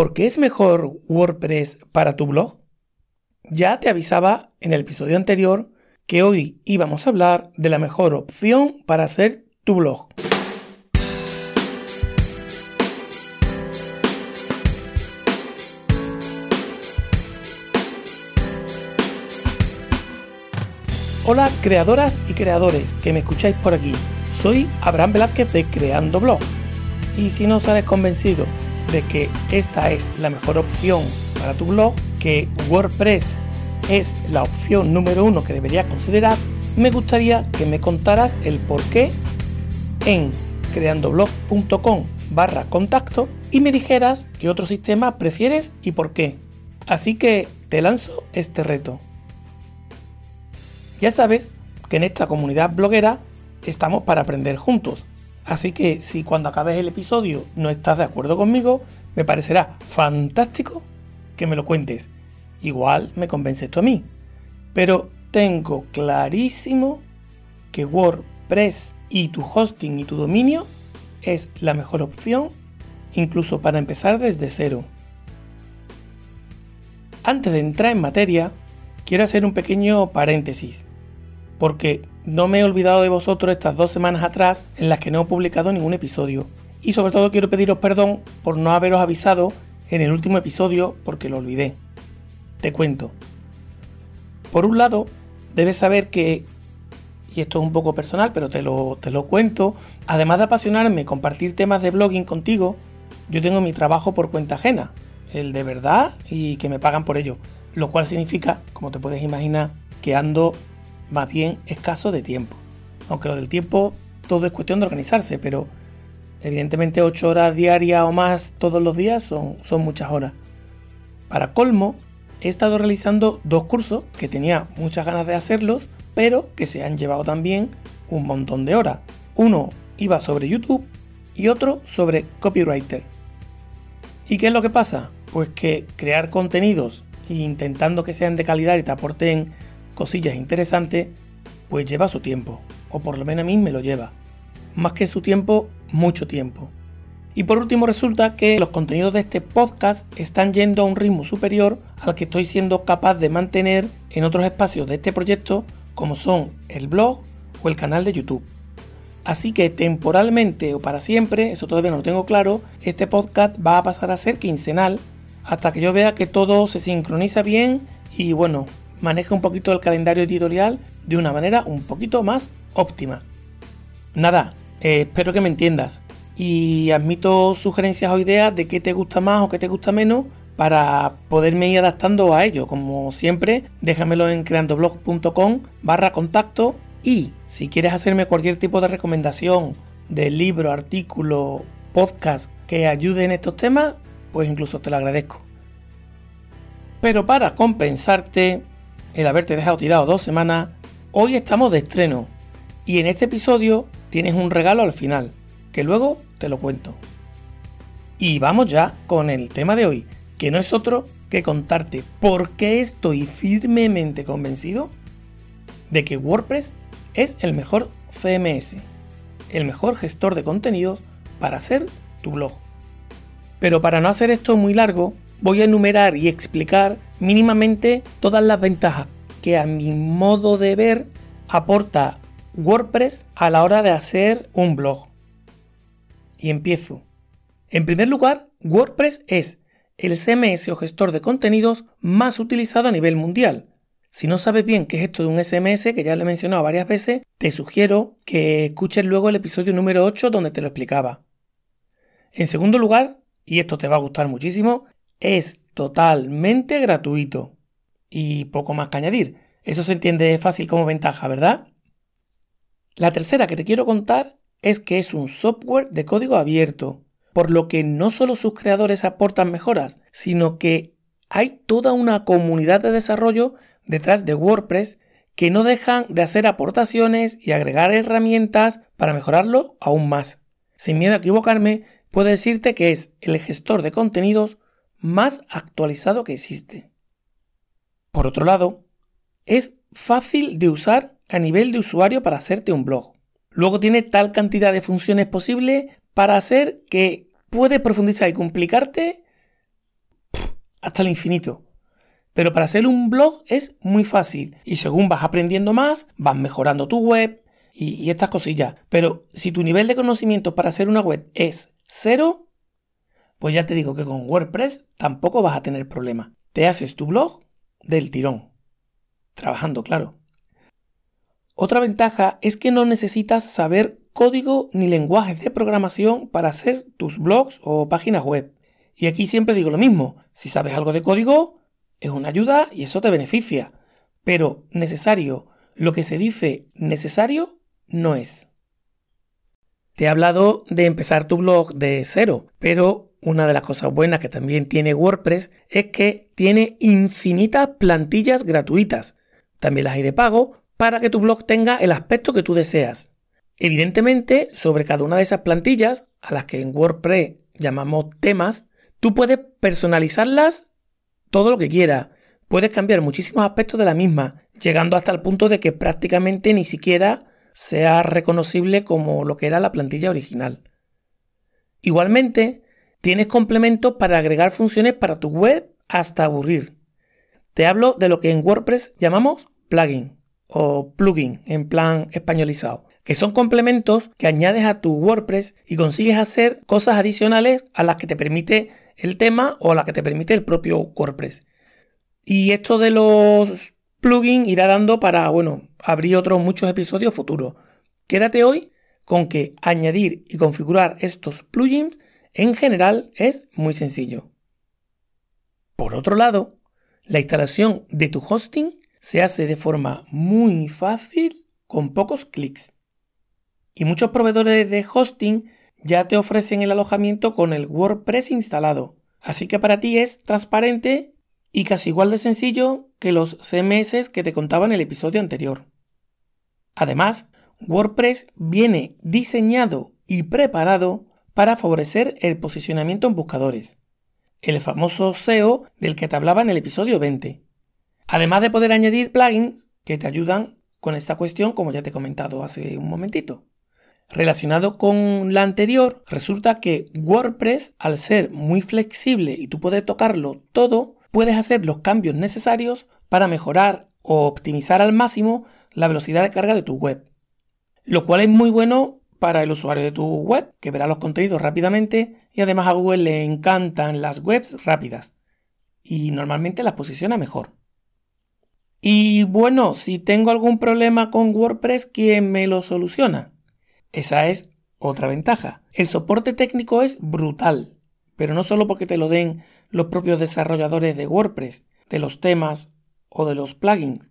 ¿Por qué es mejor WordPress para tu blog? Ya te avisaba en el episodio anterior que hoy íbamos a hablar de la mejor opción para hacer tu blog. Hola creadoras y creadores que me escucháis por aquí. Soy Abraham Velázquez de Creando Blog. Y si no sales convencido de que esta es la mejor opción para tu blog, que WordPress es la opción número uno que deberías considerar, me gustaría que me contaras el por qué en creandoblog.com barra contacto y me dijeras qué otro sistema prefieres y por qué. Así que te lanzo este reto. Ya sabes que en esta comunidad bloguera estamos para aprender juntos. Así que si cuando acabes el episodio no estás de acuerdo conmigo, me parecerá fantástico que me lo cuentes. Igual me convences tú a mí. Pero tengo clarísimo que WordPress y tu hosting y tu dominio es la mejor opción, incluso para empezar desde cero. Antes de entrar en materia, quiero hacer un pequeño paréntesis porque no me he olvidado de vosotros estas dos semanas atrás en las que no he publicado ningún episodio. Y sobre todo quiero pediros perdón por no haberos avisado en el último episodio porque lo olvidé. Te cuento. Por un lado, debes saber que, y esto es un poco personal, pero te lo, te lo cuento, además de apasionarme compartir temas de blogging contigo, yo tengo mi trabajo por cuenta ajena, el de verdad y que me pagan por ello. Lo cual significa, como te puedes imaginar, que ando más bien escaso de tiempo. Aunque lo del tiempo todo es cuestión de organizarse, pero evidentemente 8 horas diarias o más todos los días son, son muchas horas. Para colmo, he estado realizando dos cursos que tenía muchas ganas de hacerlos, pero que se han llevado también un montón de horas. Uno iba sobre YouTube y otro sobre copywriter. ¿Y qué es lo que pasa? Pues que crear contenidos intentando que sean de calidad y te aporten cosillas interesantes, pues lleva su tiempo, o por lo menos a mí me lo lleva. Más que su tiempo, mucho tiempo. Y por último resulta que los contenidos de este podcast están yendo a un ritmo superior al que estoy siendo capaz de mantener en otros espacios de este proyecto como son el blog o el canal de YouTube. Así que temporalmente o para siempre, eso todavía no lo tengo claro, este podcast va a pasar a ser quincenal hasta que yo vea que todo se sincroniza bien y bueno, maneja un poquito el calendario editorial de una manera un poquito más óptima. Nada, eh, espero que me entiendas y admito sugerencias o ideas de qué te gusta más o qué te gusta menos para poderme ir adaptando a ello. Como siempre, déjamelo en creandoblog.com barra contacto y si quieres hacerme cualquier tipo de recomendación de libro, artículo, podcast que ayude en estos temas, pues incluso te lo agradezco. Pero para compensarte, el haberte dejado tirado dos semanas, hoy estamos de estreno y en este episodio tienes un regalo al final, que luego te lo cuento. Y vamos ya con el tema de hoy, que no es otro que contarte por qué estoy firmemente convencido de que WordPress es el mejor CMS, el mejor gestor de contenidos para hacer tu blog. Pero para no hacer esto muy largo, voy a enumerar y explicar mínimamente todas las ventajas que a mi modo de ver aporta WordPress a la hora de hacer un blog. Y empiezo. En primer lugar, WordPress es el CMS o gestor de contenidos más utilizado a nivel mundial. Si no sabes bien qué es esto de un SMS, que ya lo he mencionado varias veces, te sugiero que escuches luego el episodio número 8 donde te lo explicaba. En segundo lugar, y esto te va a gustar muchísimo, es totalmente gratuito. Y poco más que añadir. Eso se entiende fácil como ventaja, ¿verdad? La tercera que te quiero contar es que es un software de código abierto, por lo que no solo sus creadores aportan mejoras, sino que hay toda una comunidad de desarrollo detrás de WordPress que no dejan de hacer aportaciones y agregar herramientas para mejorarlo aún más. Sin miedo a equivocarme, puedo decirte que es el gestor de contenidos más actualizado que existe. Por otro lado, es fácil de usar a nivel de usuario para hacerte un blog. Luego tiene tal cantidad de funciones posibles para hacer que puedes profundizar y complicarte hasta el infinito. Pero para hacer un blog es muy fácil y según vas aprendiendo más, vas mejorando tu web y, estas cosillas. Pero si tu nivel de conocimiento para hacer una web es cero, pues ya te digo que con WordPress tampoco vas a tener problema. Te haces tu blog del tirón. Trabajando, claro. Otra ventaja es que no necesitas saber código ni lenguajes de programación para hacer tus blogs o páginas web. Y aquí siempre digo lo mismo, si sabes algo de código, es una ayuda y eso te beneficia. Pero necesario, lo que se dice necesario, no es. Te he hablado de empezar tu blog de cero, pero una de las cosas buenas que también tiene WordPress es que tiene infinitas plantillas gratuitas. También las hay de pago para que tu blog tenga el aspecto que tú deseas. Evidentemente, sobre cada una de esas plantillas, a las que en WordPress llamamos temas, tú puedes personalizarlas todo lo que quieras. Puedes cambiar muchísimos aspectos de la misma, llegando hasta el punto de que prácticamente ni siquiera sea reconocible como lo que era la plantilla original. Igualmente, tienes complementos para agregar funciones para tu web hasta aburrir. Te hablo de lo que en WordPress llamamos plugin o plugin en plan españolizado que son complementos que añades a tu WordPress y consigues hacer cosas adicionales a las que te permite el tema o a las que te permite el propio WordPress. Y esto de los plugins irá dando para, bueno, abrir otros muchos episodios futuros. Quédate hoy con que añadir y configurar estos plugins en general es muy sencillo. Por otro lado, la instalación de tu hosting se hace de forma muy fácil con pocos clics. Y muchos proveedores de hosting ya te ofrecen el alojamiento con el WordPress instalado. Así que para ti es transparente y casi igual de sencillo que los CMS que te contaba en el episodio anterior. Además, WordPress viene diseñado y preparado para favorecer el posicionamiento en buscadores, el famoso SEO del que te hablaba en el episodio 20. Además de poder añadir plugins que te ayudan con esta cuestión como ya te he comentado hace un momentito. Relacionado con la anterior, resulta que WordPress, al ser muy flexible y tú puedes tocarlo todo, puedes hacer los cambios necesarios para mejorar o optimizar al máximo la velocidad de carga de tu web. Lo cual es muy bueno para el usuario de tu web, que verá los contenidos rápidamente y además a Google le encantan las webs rápidas y normalmente las posiciona mejor. Y bueno, si tengo algún problema con WordPress, ¿quién me lo soluciona? Esa es otra ventaja. El soporte técnico es brutal, pero no solo porque te lo den los propios desarrolladores de WordPress, de los temas o de los plugins,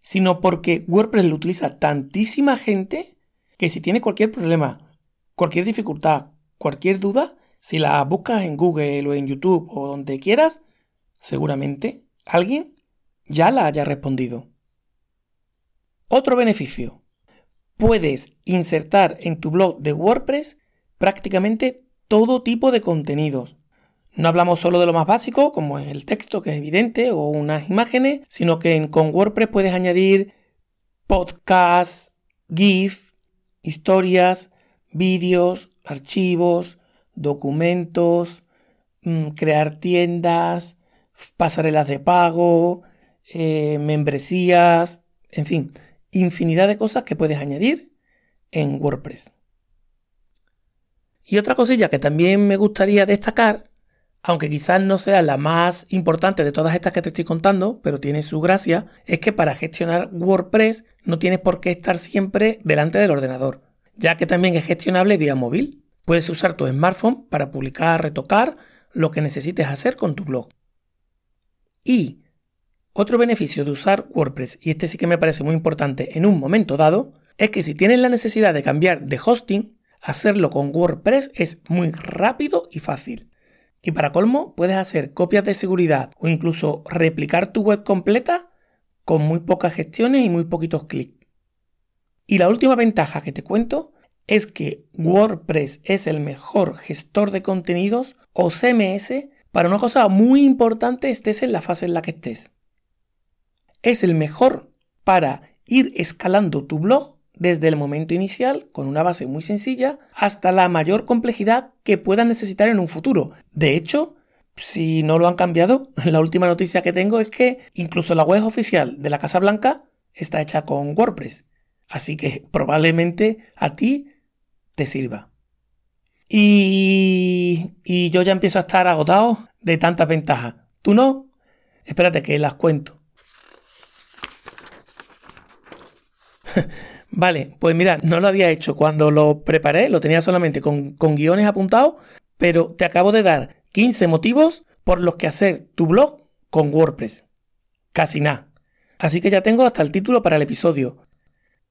sino porque WordPress lo utiliza tantísima gente que si tienes cualquier problema, cualquier dificultad, cualquier duda, si la buscas en Google o en YouTube o donde quieras, seguramente alguien ya la haya respondido. Otro beneficio puedes insertar en tu blog de WordPress prácticamente todo tipo de contenidos. No hablamos solo de lo más básico, como el texto, que es evidente, o unas imágenes, sino que con WordPress puedes añadir podcasts, GIF, historias, vídeos, archivos, documentos, mm, crear tiendas, pasarelas de pago, eh, membresías, en fin, infinidad de cosas que puedes añadir en WordPress. Y otra cosilla que también me gustaría destacar, aunque quizás no sea la más importante de todas estas que te estoy contando, pero tiene su gracia, es que para gestionar WordPress no tienes por qué estar siempre delante del ordenador, ya que también es gestionable vía móvil. Puedes usar tu smartphone para publicar, retocar lo que necesites hacer con tu blog. Y otro beneficio de usar WordPress, y este sí que me parece muy importante en un momento dado, es que si tienes la necesidad de cambiar de hosting, hacerlo con WordPress es muy rápido y fácil. Y para colmo, puedes hacer copias de seguridad o incluso replicar tu web completa con muy pocas gestiones y muy poquitos clics. Y la última ventaja que te cuento es que WordPress es el mejor gestor de contenidos o CMS para una cosa muy importante estés en la fase en la que estés es el mejor para ir escalando tu blog desde el momento inicial, con una base muy sencilla, hasta la mayor complejidad que puedas necesitar en un futuro. De hecho, si no lo han cambiado, la última noticia que tengo es que incluso la web oficial de la Casa Blanca está hecha con WordPress. Así que probablemente a ti te sirva. Y, y yo ya empiezo a estar agotado de tantas ventajas. ¿Tú no? Espérate que las cuento. vale, pues mira, no lo había hecho cuando lo preparé, lo tenía solamente con, con guiones apuntados, pero te acabo de dar 15 motivos por los que hacer tu blog con WordPress. Casi nada. Así que ya tengo hasta el título para el episodio.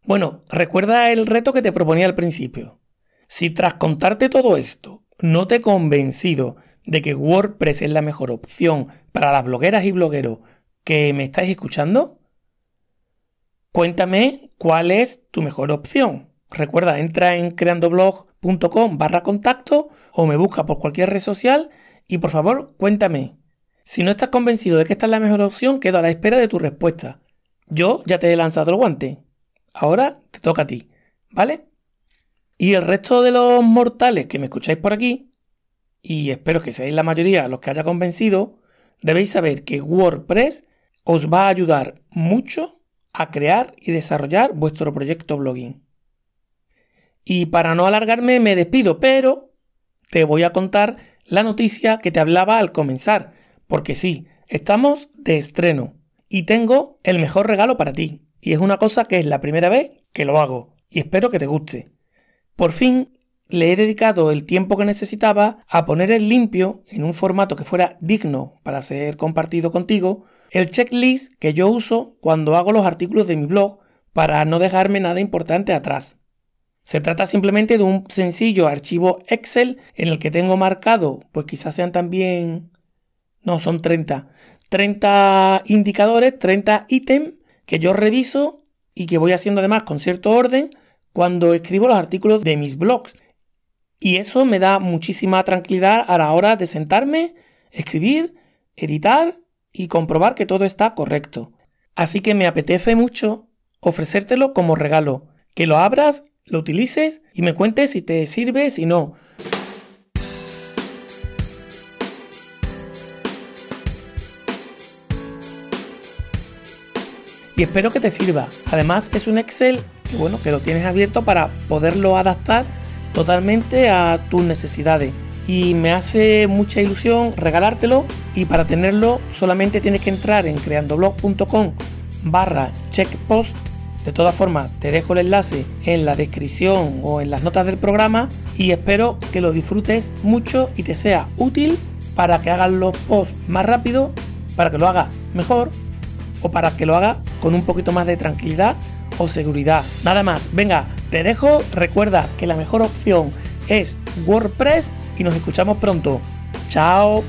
Bueno, recuerda el reto que te proponía al principio. Si tras contarte todo esto no te he convencido de que WordPress es la mejor opción para las blogueras y blogueros que me estáis escuchando, cuéntame cuál es tu mejor opción. Recuerda, entra en creandoblog.com barra contacto o me busca por cualquier red social y por favor cuéntame. Si no estás convencido de que esta es la mejor opción, quedo a la espera de tu respuesta. Yo ya te he lanzado el guante. Ahora te toca a ti, ¿vale? Y el resto de los mortales que me escucháis por aquí, y espero que seáis la mayoría los que haya convencido, debéis saber que WordPress os va a ayudar mucho a crear y desarrollar vuestro proyecto blogging. Y para no alargarme me despido, pero te voy a contar la noticia que te hablaba al comenzar, porque sí, estamos de estreno y tengo el mejor regalo para ti. Y es una cosa que es la primera vez que lo hago y espero que te guste. Por fin le he dedicado el tiempo que necesitaba a poner en limpio, en un formato que fuera digno para ser compartido contigo, el checklist que yo uso cuando hago los artículos de mi blog para no dejarme nada importante atrás. Se trata simplemente de un sencillo archivo Excel en el que tengo marcado, pues quizás sean también... No, son 30. 30 indicadores, 30 ítems que yo reviso y que voy haciendo además con cierto orden cuando escribo los artículos de mis blogs. Y eso me da muchísima tranquilidad a la hora de sentarme, escribir, editar y comprobar que todo está correcto. Así que me apetece mucho ofrecértelo como regalo, que lo abras, lo utilices y me cuentes si te sirve, si no. y espero que te sirva. Además es un Excel que bueno, que lo tienes abierto para poderlo adaptar totalmente a tus necesidades. Y me hace mucha ilusión regalártelo y para tenerlo solamente tienes que entrar en creandoblog.com barra checkpost. De todas formas, te dejo el enlace en la descripción o en las notas del programa y espero que lo disfrutes mucho y te sea útil para que hagas los posts más rápido, para que lo hagas mejor o para que lo haga con un poquito más de tranquilidad o seguridad. Nada más, venga, te dejo, recuerda que la mejor opción es WordPress y nos escuchamos pronto. Chao.